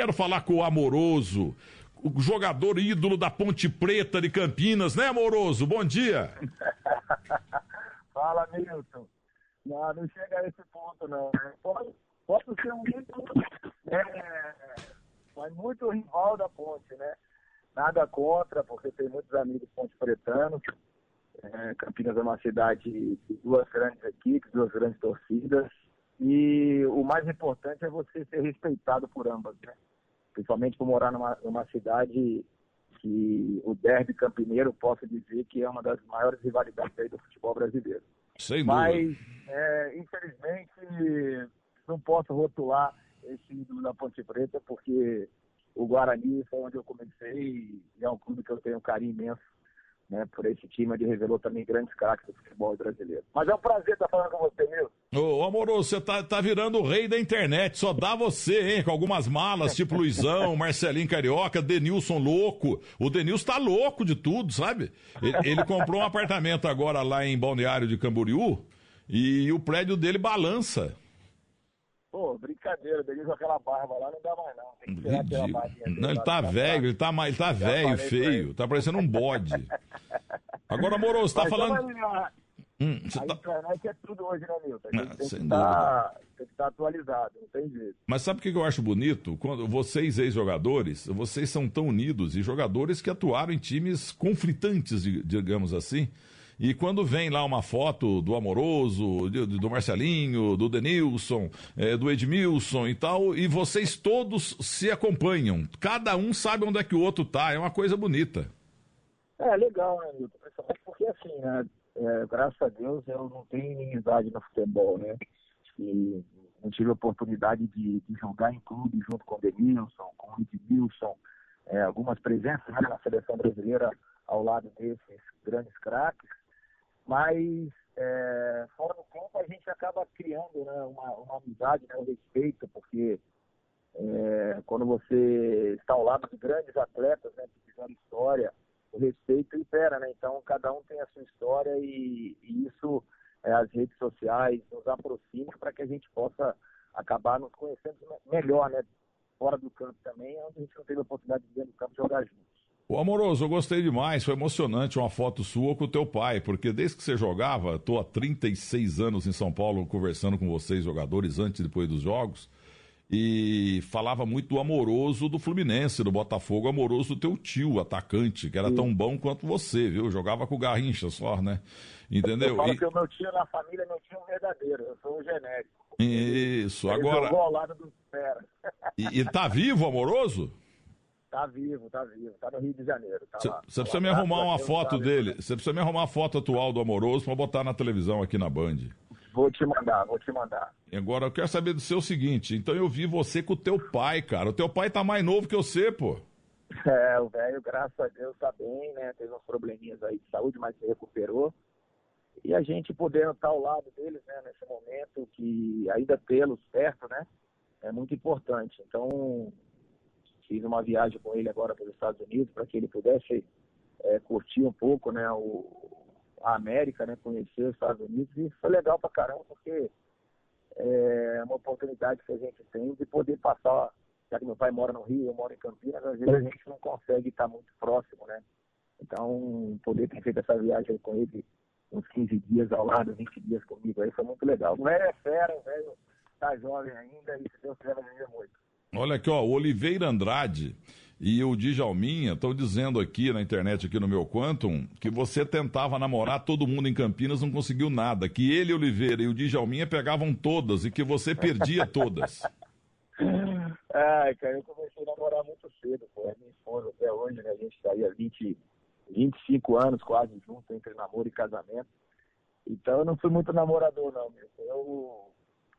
Quero falar com o Amoroso, o jogador ídolo da Ponte Preta de Campinas, né, Amoroso? Bom dia. Fala, Milton. Não, não chega a esse ponto, não. Pode, pode ser um ídolo, é, mas muito rival da Ponte, né? Nada contra, porque tem muitos amigos ponte pretanos. É, Campinas é uma cidade de duas grandes equipes, duas grandes torcidas. E o mais importante é você ser respeitado por ambas, né? Principalmente por morar numa, numa cidade que o derby campineiro posso dizer que é uma das maiores rivalidades aí do futebol brasileiro. Sem Mas, é, infelizmente, não posso rotular esse ídolo da Ponte Preta, porque o Guarani foi onde eu comecei e é um clube que eu tenho um carinho imenso né, por esse time, onde revelou também grandes craques do futebol brasileiro. Mas é um prazer estar falando com você, Nilson. Ô, amoroso, você tá, tá virando o rei da internet, só dá você, hein, com algumas malas, tipo Luizão, Marcelinho Carioca, Denilson louco. O Denilson tá louco de tudo, sabe? Ele, ele comprou um apartamento agora lá em Balneário de Camboriú e o prédio dele balança. Brincadeira, Denilson aquela barba lá não dá mais não. Tem que tirar aquela barbinha dele Não, ele tá velho, ele tá, ma- ele tá velho, feio, tá parecendo um bode. Agora, amoroso, tá Mas falando... lá. Hum, você A tá- internet é tudo hoje, né, Milton? A gente Ah, tem, que tá, tem que estar atualizado, não tem jeito. Mas sabe o que eu acho bonito? Quando vocês, ex-jogadores, vocês são tão unidos e jogadores que atuaram em times conflitantes, di- digamos assim. E quando vem lá uma foto do Amoroso, do Marcelinho, do Denilson, eh, do Edmilson e tal, e vocês todos se acompanham. Cada um sabe onde é que o outro tá. É uma coisa bonita. É legal, né? Principalmente porque, assim, né, é, graças a Deus eu não tenho inimizade no futebol, né? E não tive a oportunidade de, de jogar em clube junto com o Denilson, com o Edmilson, é, algumas presenças né, na seleção brasileira ao lado desses grandes craques, mas é, fora do campo a gente acaba criando né, uma, uma amizade, né, um respeito, porque é, quando você está ao lado de grandes atletas né, que fizeram história, o respeito impera, né? Então cada um tem a sua história e, e isso é, as redes sociais nos aproximam para que a gente possa acabar nos conhecendo me- melhor, né? Fora do campo também, onde a gente não teve a oportunidade de dentro do campo jogar juntos. Ô Amoroso, eu gostei demais, foi emocionante uma foto sua com o teu pai, porque desde que você jogava, tô há 36 anos em São Paulo conversando com vocês, jogadores, antes e depois dos jogos, e falava muito do amoroso do Fluminense, do Botafogo, amoroso do teu tio, atacante, que era tão bom quanto você, viu? Jogava com o Garrincha só, né? Entendeu? Eu falo E- que o meu tio na família é meu tio verdadeiro, eu sou um genérico. Isso, Ele agora. jogou ao lado do. E, e tá vivo, amoroso? Tá vivo, tá vivo, tá no Rio de Janeiro. Tá Você lá. precisa Tá me lá, arrumar uma graças a Deus, foto tá dele. Você precisa me arrumar uma foto atual do amoroso pra botar na televisão aqui na Band. Vou te mandar, vou te mandar. E Agora eu quero saber do seu seguinte. Então eu vi você com o teu pai, cara. O teu pai tá mais novo que você, pô. É, o velho, graças a Deus, tá bem, né? Teve uns probleminhas aí de saúde, mas se recuperou. E a gente podendo estar ao lado deles, né, nesse momento, que ainda tê-los perto, né? É muito importante. Então, fiz uma viagem com ele agora para os Estados Unidos, para que ele pudesse é, curtir um pouco, né, o, a América, né, conhecer os Estados Unidos. E foi legal pra caramba, porque é uma oportunidade que a gente tem de poder passar, já que meu pai mora no Rio, eu moro em Campinas, às vezes a gente não consegue estar muito próximo, né? Então, poder ter feito essa viagem com ele uns 15 dias ao lado, 20 dias comigo aí, foi muito legal. O velho é fera, o velho tá jovem ainda e se Deus quiser vai viver muito. Olha aqui, ó, o Oliveira Andrade e o Djalminha estão dizendo aqui na internet, aqui no meu Quantum, que você tentava namorar todo mundo em Campinas, não conseguiu nada. Que ele, Oliveira e o Djalminha pegavam todas e que você perdia todas. Ai, cara, eu comecei a namorar muito cedo, pô. A minha esposa até hoje, né? A gente aí há 20, 25 anos quase junto, entre namoro e casamento. Então eu não fui muito namorador, não, meu. Eu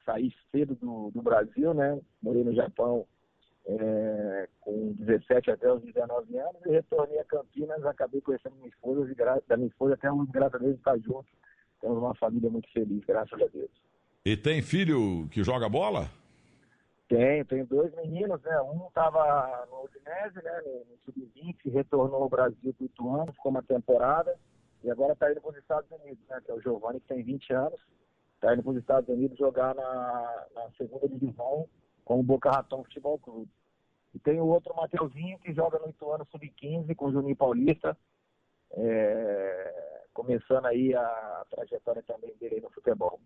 saí cedo do, do Brasil, né? Morei no Japão é, com 17 até os 19 anos e retornei a Campinas, acabei conhecendo minha esposa e da minha esposa até hoje, graças a Deus, está junto. Temos uma família muito feliz, graças a Deus. E tem filho que joga bola? Tenho, tenho dois meninos, né? Um estava no Udinese, né? No, no Sub-20, retornou ao Brasil por oito anos, ficou uma temporada, e agora está indo para os Estados Unidos, né? Que é o Giovanni, que tem 20 anos, está indo para os Estados Unidos jogar na, na segunda divisão com o Boca Raton Futebol Clube. E tem o outro Mateuzinho que joga no Ituano Sub-15 com o Juninho Paulista. É, começando aí a trajetória também dele no futebol.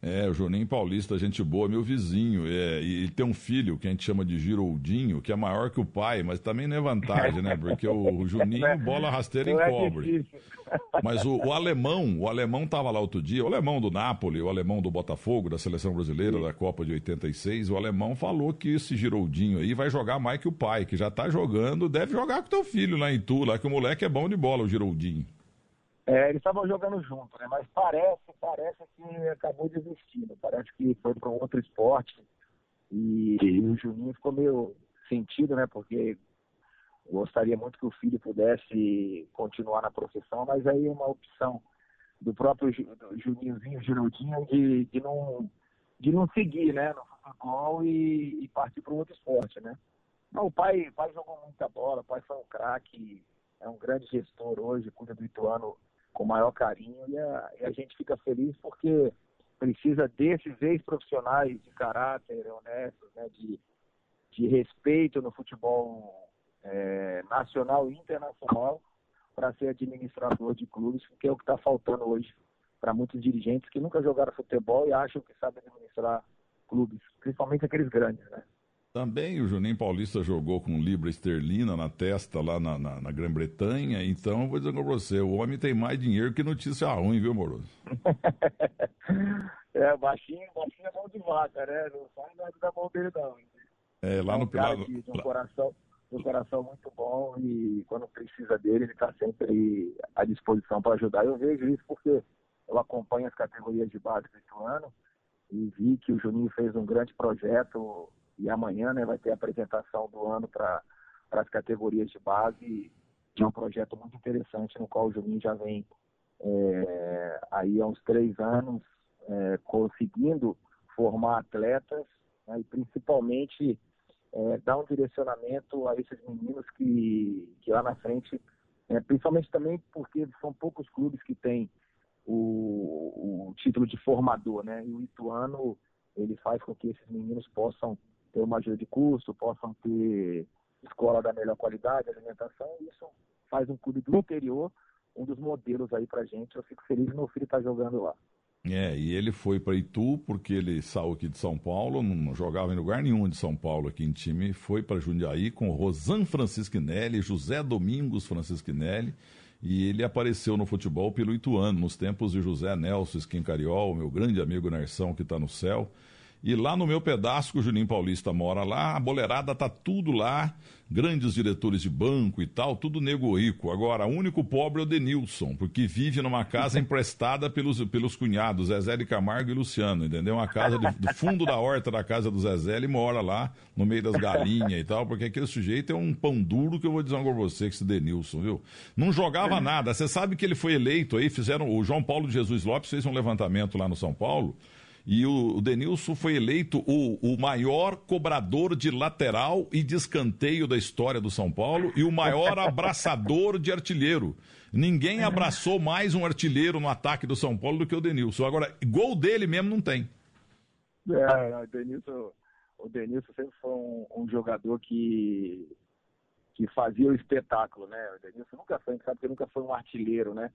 É, o Juninho Paulista, gente boa, meu vizinho. É, e ele tem um filho que a gente chama de Giroldinho, que é maior que o pai, mas também não é vantagem, né? Porque o, o Juninho bola rasteira em é cobre. Mas o, o, alemão, o alemão tava lá outro dia, o alemão do Napoli, o alemão do Botafogo, da seleção brasileira, Sim. da Copa de 86, o alemão falou que esse Giroldinho aí vai jogar mais que o pai, que já tá jogando, deve jogar com teu filho lá em Tu, lá que o moleque é bom de bola, o Giroldinho. É, eles estavam jogando junto, né? Mas parece, parece que acabou desistindo. Parece que foi para um outro esporte. E, e, o Juninho ficou meio sentido, né? Porque gostaria muito que o filho pudesse continuar na profissão, mas aí é uma opção do próprio Juninhozinho, Giraldinho, de, de, não, de não seguir, né? No futebol e, e partir para um outro esporte, né? Não, o pai, o pai jogou muita bola, o pai foi um craque, é um grande gestor hoje, cuida do Ituano com o maior carinho e a, e a gente fica feliz porque precisa desses ex-profissionais de caráter honestos, né, de, de respeito no futebol é, nacional e internacional para ser administrador de clubes, que é o que está faltando hoje para muitos dirigentes que nunca jogaram futebol e acham que sabem administrar clubes, principalmente aqueles grandes, né? Também o Juninho Paulista jogou com libra esterlina na testa lá na, na, na Grã-Bretanha, então eu vou dizer com você, o homem tem mais dinheiro que notícia ruim, viu, Moroso? é, baixinho, baixinho é mão de vaca, né? Não sai nada da mão dele, não. É, lá é um no... Cara de um coração, um coração muito bom e quando precisa dele, ele está sempre à disposição para ajudar. Eu vejo isso porque eu acompanho as categorias de base do ano e vi que o Juninho fez um grande projeto e amanhã né, vai ter a apresentação do ano para as categorias de base, que é um projeto muito interessante no qual o Juninho já vem é, aí há uns três anos é, conseguindo formar atletas né, e principalmente é, dar um direcionamento a esses meninos que, que lá na frente, é, principalmente também porque são poucos clubes que têm o, o título de formador, né? E o Ituano ele faz com que esses meninos possam ter uma ajuda de custo, possam ter escola da melhor qualidade, alimentação, isso faz um clube do interior um dos modelos aí pra gente. Eu fico feliz meu filho tá jogando lá. É, e ele foi para Itu porque ele saiu aqui de São Paulo, não jogava em lugar nenhum de São Paulo aqui em time, foi para Jundiaí com Rosan Francisquinelli, José Domingos Francisquinelli, e ele apareceu no futebol pelo Ituano, nos tempos de José Nelson Esquincariol, meu grande amigo Nerção que está no céu. E lá no meu pedaço, que o Juninho Paulista mora lá, a boleirada tá tudo lá, grandes diretores de banco e tal, tudo nego rico. Agora, o único pobre é o Denilson, porque vive numa casa emprestada pelos, pelos cunhados, Zezé de Camargo e Luciano, entendeu? Uma casa do, do fundo da horta da casa do Zezé, ele mora lá, no meio das galinhas e tal, porque aquele sujeito é um pão duro que eu vou dizer pra você, que esse Denilson, viu? Não jogava nada. Você sabe que ele foi eleito aí, fizeram, o João Paulo de Jesus Lopes fez um levantamento lá no São Paulo, e o, o Denilson foi eleito o, o maior cobrador de lateral e de escanteio da história do São Paulo e o maior abraçador de artilheiro. Ninguém abraçou mais um artilheiro no ataque do São Paulo do que o Denilson. Agora, gol dele mesmo não tem. É, o Denilson, o Denilson sempre foi um, um jogador que, que fazia o espetáculo, né? O Denilson nunca foi, sabe que nunca foi um artilheiro, né?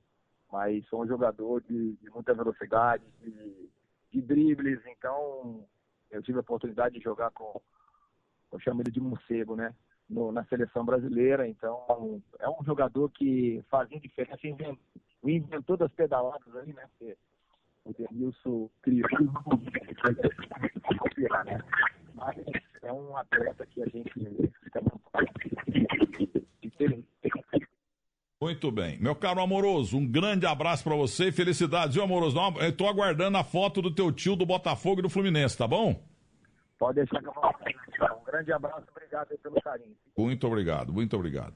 Mas foi um jogador de, de muita velocidade, de, de dribles, então eu tive a oportunidade de jogar com, eu chamo ele de morcego, né? No, na seleção brasileira, então é um jogador que fazia diferença, inventou, inventou das pedaladas aí, né? Porque o Denilson criou né? Mas é um atleta que a gente fica muito muito bem. Meu caro amoroso, um grande abraço para você e felicidades, viu, amoroso? Eu tô aguardando a foto do teu tio do Botafogo e do Fluminense, tá bom? Pode deixar que eu vou. Um grande abraço, obrigado pelo carinho. Muito obrigado, muito obrigado.